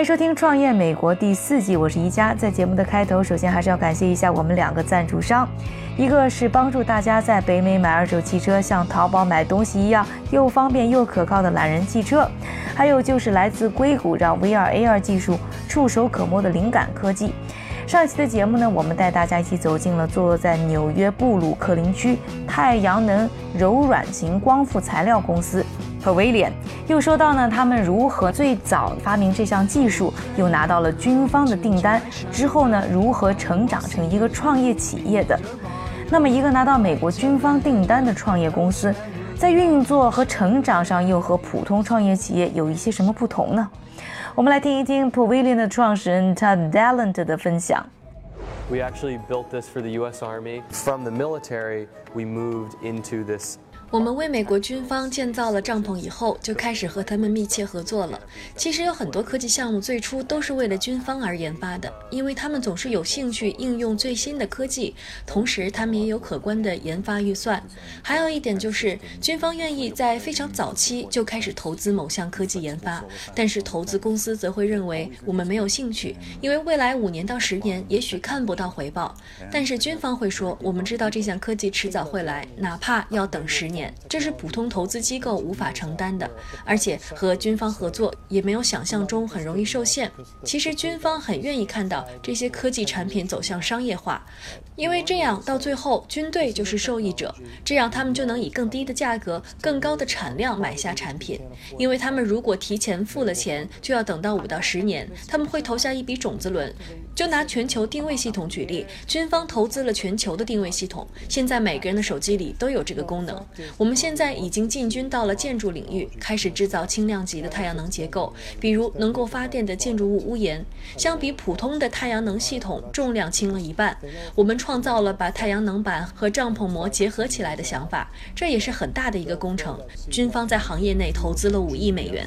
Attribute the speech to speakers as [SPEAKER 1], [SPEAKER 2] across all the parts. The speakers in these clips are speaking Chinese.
[SPEAKER 1] 欢迎收听《创业美国》第四季，我是宜佳。在节目的开头，首先还是要感谢一下我们两个赞助商，一个是帮助大家在北美买二手汽车像淘宝买东西一样又方便又可靠的懒人汽车，还有就是来自硅谷让 VR AR 技术触手可摸的灵感科技。上一期的节目呢，我们带大家一起走进了坐落在纽约布鲁克林区太阳能柔软型光伏材料公司。和威廉又说到呢，他们如何最早发明这项技术，又拿到了军方的订单之后呢，如何成长成一个创业企业的？那么，一个拿到美国军方订单的创业公司，在运作和成长上又和普通创业企业有一些什么不同呢？我们来听一听 Pavilion 的创始人 Todd Dallant 的分享。
[SPEAKER 2] We actually built this for the U.S. Army. From the military, we moved into this
[SPEAKER 3] 我们为美国军方建造了帐篷以后，就开始和他们密切合作了。其实有很多科技项目最初都是为了军方而研发的，因为他们总是有兴趣应用最新的科技，同时他们也有可观的研发预算。还有一点就是，军方愿意在非常早期就开始投资某项科技研发，但是投资公司则会认为我们没有兴趣，因为未来五年到十年也许看不到回报。但是军方会说，我们知道这项科技迟早会来，哪怕要等十年。这是普通投资机构无法承担的，而且和军方合作也没有想象中很容易受限。其实军方很愿意看到这些科技产品走向商业化，因为这样到最后军队就是受益者，这样他们就能以更低的价格、更高的产量买下产品。因为他们如果提前付了钱，就要等到五到十年，他们会投下一笔种子轮。就拿全球定位系统举例，军方投资了全球的定位系统，现在每个人的手机里都有这个功能。我们现在已经进军到了建筑领域，开始制造轻量级的太阳能结构，比如能够发电的建筑物屋檐，相比普通的太阳能系统，重量轻了一半。我们创造了把太阳能板和帐篷膜结合起来的想法，这也是很大的一个工程。军方在行业内投资了五亿美元。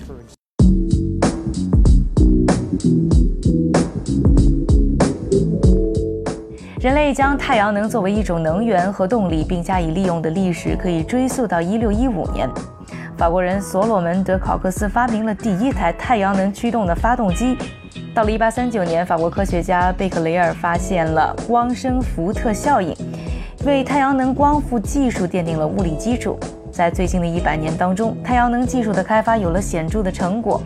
[SPEAKER 1] 人类将太阳能作为一种能源和动力并加以利用的历史可以追溯到1615年，法国人所罗门·德考克斯发明了第一台太阳能驱动的发动机。到了1839年，法国科学家贝克雷尔发现了光生福特效应，为太阳能光伏技术奠定了物理基础。在最近的一百年当中，太阳能技术的开发有了显著的成果，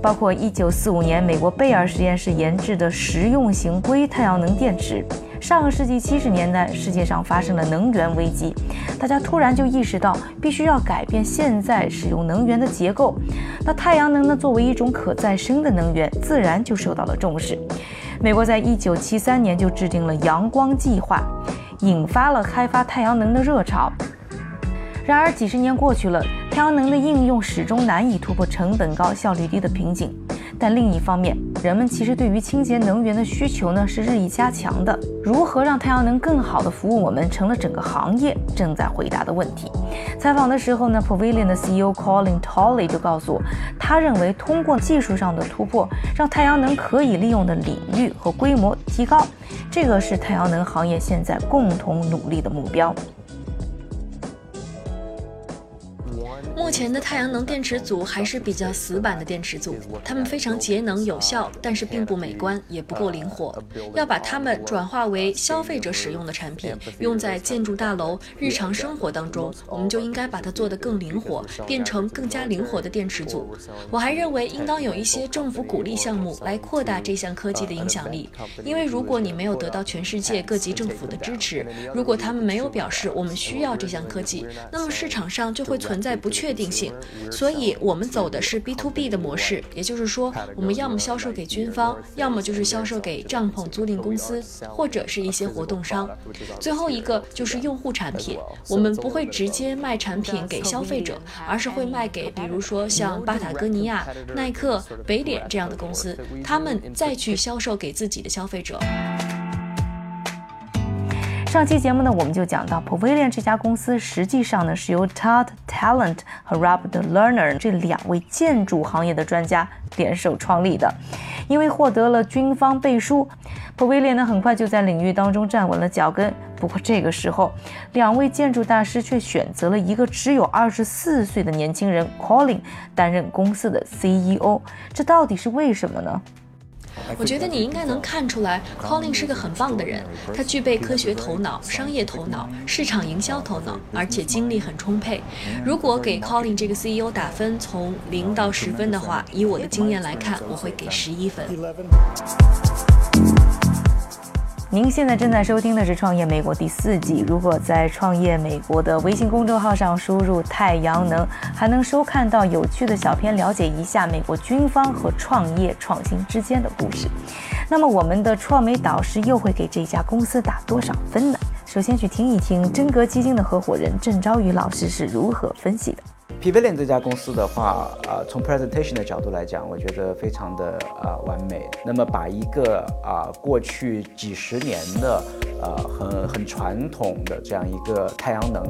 [SPEAKER 1] 包括1945年美国贝尔实验室研制的实用型硅太阳能电池。上个世纪七十年代，世界上发生了能源危机，大家突然就意识到必须要改变现在使用能源的结构。那太阳能呢，作为一种可再生的能源，自然就受到了重视。美国在一九七三年就制定了阳光计划，引发了开发太阳能的热潮。然而几十年过去了，太阳能的应用始终难以突破成本高、效率低的瓶颈。但另一方面，人们其实对于清洁能源的需求呢是日益加强的。如何让太阳能更好的服务我们，成了整个行业正在回答的问题。采访的时候呢，Pavilion 的 CEO Colin Tolley 就告诉我，他认为通过技术上的突破，让太阳能可以利用的领域和规模提高，这个是太阳能行业现在共同努力的目标。
[SPEAKER 3] 前的太阳能电池组还是比较死板的电池组，它们非常节能有效，但是并不美观，也不够灵活。要把它们转化为消费者使用的产品，用在建筑大楼、日常生活当中，我们就应该把它做得更灵活，变成更加灵活的电池组。我还认为应当有一些政府鼓励项目来扩大这项科技的影响力，因为如果你没有得到全世界各级政府的支持，如果他们没有表示我们需要这项科技，那么市场上就会存在。不确定定性，所以我们走的是 B to B 的模式，也就是说，我们要么销售给军方，要么就是销售给帐篷租赁公司，或者是一些活动商。最后一个就是用户产品，我们不会直接卖产品给消费者，而是会卖给比如说像巴塔哥尼亚、耐克、北脸这样的公司，他们再去销售给自己的消费者。
[SPEAKER 1] 上期节目呢，我们就讲到 Pavilion 这家公司实际上呢是由 Todd Talent 和 Robert Lerner 这两位建筑行业的专家联手创立的。因为获得了军方背书，Pavilion 呢很快就在领域当中站稳了脚跟。不过这个时候，两位建筑大师却选择了一个只有二十四岁的年轻人 Colin 担任公司的 CEO，这到底是为什么呢？
[SPEAKER 3] 我觉得你应该能看出来，Colin 是个很棒的人。他具备科学头脑、商业头脑、市场营销头脑，而且精力很充沛。如果给 Colin 这个 CEO 打分，从零到十分的话，以我的经验来看，我会给十一分。
[SPEAKER 1] 您现在正在收听的是《创业美国》第四季。如果在创业美国的微信公众号上输入“太阳能”，还能收看到有趣的小片，了解一下美国军方和创业创新之间的故事。那么，我们的创美导师又会给这家公司打多少分呢？首先去听一听真格基金的合伙人郑昭宇老师是如何分析的。
[SPEAKER 4] Pavilion 这家公司的话，呃，从 presentation 的角度来讲，我觉得非常的呃完美。那么把一个啊过去几十年的呃很很传统的这样一个太阳能，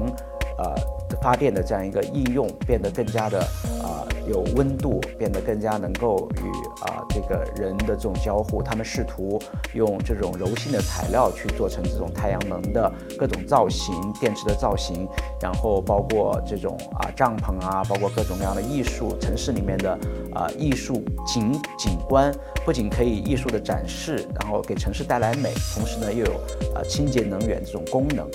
[SPEAKER 4] 呃。发电的这样一个应用变得更加的有温度，变得更加能够与啊这个人的这种交互。他们试图用这种柔性的材料去做成这种太阳能的各种造型、电池的造型，然后包括这种啊帐篷啊，包括各种各样的艺术城市里面的啊艺术景景观，不仅可以艺术的展示，然后给城市带来美，同时呢又有啊清洁能源这种功能。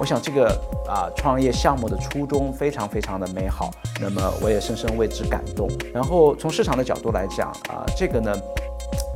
[SPEAKER 4] 我想这个啊创业项目的初衷非常非常的美好，那么我也深深为之感感动。然后从市场的角度来讲啊，这个呢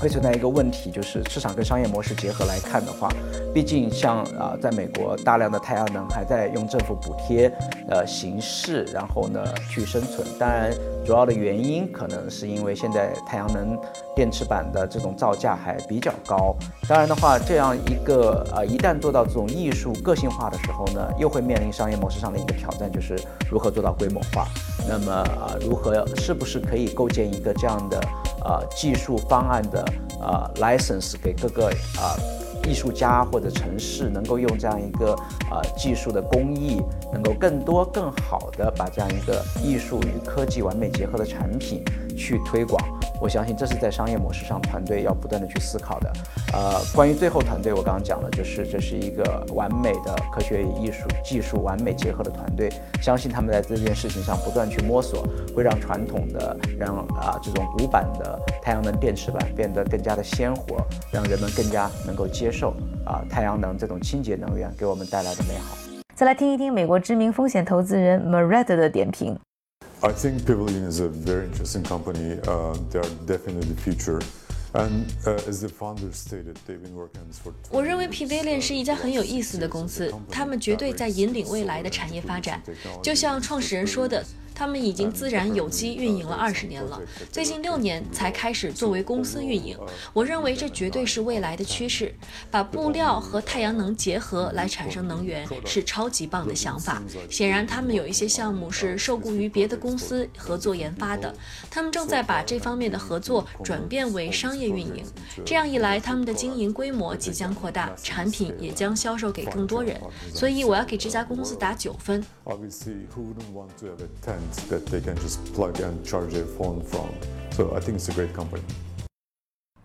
[SPEAKER 4] 会存在一个问题，就是市场跟商业模式结合来看的话，毕竟像啊在美国大量的太阳能还在用政府补贴呃形式，然后呢去生存。当然。主要的原因可能是因为现在太阳能电池板的这种造价还比较高。当然的话，这样一个呃，一旦做到这种艺术个性化的时候呢，又会面临商业模式上的一个挑战，就是如何做到规模化。那么啊，如何是不是可以构建一个这样的呃技术方案的呃 license 给各个呃？艺术家或者城市能够用这样一个呃技术的工艺，能够更多更好的把这样一个艺术与科技完美结合的产品去推广。我相信这是在商业模式上团队要不断的去思考的。呃，关于最后团队，我刚刚讲了，就是这是一个完美的科学与艺术技术完美结合的团队。相信他们在这件事情上不断去摸索，会让传统的让啊这种古板的太阳能电池板变得更加的鲜活，让人们更加能够接受啊太阳能这种清洁能源给我们带来的美好。
[SPEAKER 1] 再来听一听美国知名风险投资人 Maret 的点评。
[SPEAKER 5] I think Pavilion is a very interesting company. Uh, they are definitely the future.
[SPEAKER 3] 我认为 Pavilion 是一家很有意思的公司，他们绝对在引领未来的产业发展。就像创始人说的。 他们已经自然有机运营了二十年了，最近六年才开始作为公司运营。我认为这绝对是未来的趋势，把布料和太阳能结合来产生能源是超级棒的想法。显然，他们有一些项目是受雇于别的公司合作研发的，他们正在把这方面的合作转变为商业运营。这样一来，他们的经营规模即将扩大，产品也将销售给更多人。所以，我要给这家公司打九分。
[SPEAKER 5] That they can just plug and charge their phone from. So I think it's a great company.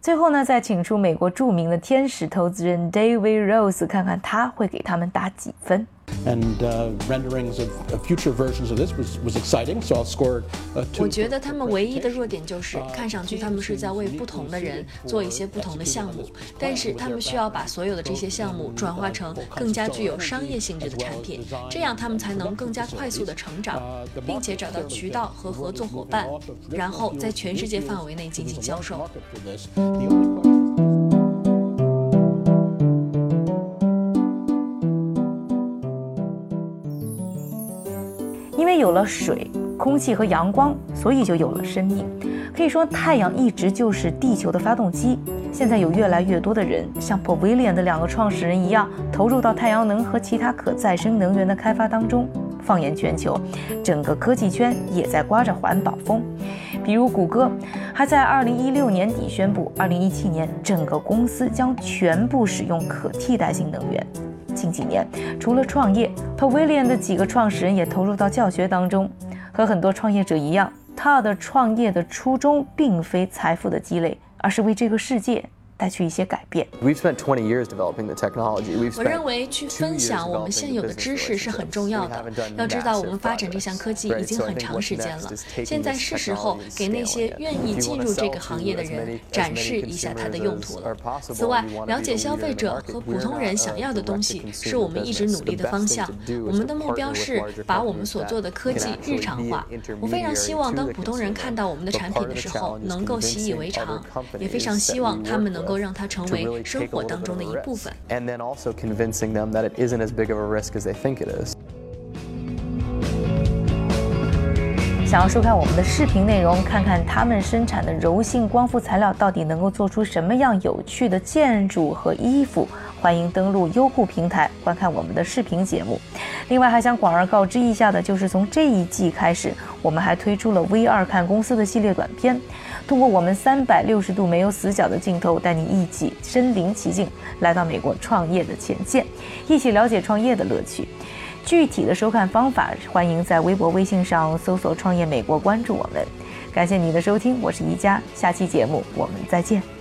[SPEAKER 1] 最后呢，再请出美国著名的天使投资人 David Rose，看看他会给他们打几分。
[SPEAKER 6] And uh, renderings of, future versions of this was, was exciting. So I'll score a two.
[SPEAKER 3] 我觉得他们唯一的弱点就是看上去他们是在为不同的人做一些不同的项目，但是他们需要把所有的这些项目转化成更加具有商业性质的产品，这样他们才能更加快速的成长，并且找到渠道和合作伙伴，然后在全世界范围内进行销售。
[SPEAKER 1] 因为有了水、空气和阳光，所以就有了生命。可以说，太阳一直就是地球的发动机。现在有越来越多的人像 Pavilion 的两个创始人一样，投入到太阳能和其他可再生能源的开发当中。放眼全球，整个科技圈也在刮着环保风。比如谷歌，还在2016年底宣布，2017年整个公司将全部使用可替代性能源。近几年，除了创业，Pavilion 的几个创始人也投入到教学当中。和很多创业者一样，他的创业的初衷并非财富的积累，而是为这个世界。带去一些改变。
[SPEAKER 2] We've spent 20 years developing the technology. We've
[SPEAKER 3] 我认为去分享我们现有的知识是很重要的。要知道，我们发展这项科技已经很长时间了，现在是时候给那些愿意进入这个行业的人展示一下它的用途了。此外，了解消费者和普通人想要的东西是我们一直努力的方向。我们的目标是把我们所做的科技日常化。我非常希望当普通人看到我们的产品的时候能够习以为常，也非常希望他们能。能够让它成为生活当中的一部分。
[SPEAKER 2] And then also convincing them that it isn't as big of a risk as they think it is.
[SPEAKER 1] 想要收看我们的视频内容，看看他们生产的柔性光伏材料到底能够做出什么样有趣的建筑和衣服，欢迎登录优酷平台观看我们的视频节目。另外，还想广而告之一下的，就是从这一季开始，我们还推出了 V 二看公司的系列短片。通过我们三百六十度没有死角的镜头，带你一起身临其境，来到美国创业的前线，一起了解创业的乐趣。具体的收看方法，欢迎在微博、微信上搜索“创业美国”，关注我们。感谢你的收听，我是宜佳，下期节目我们再见。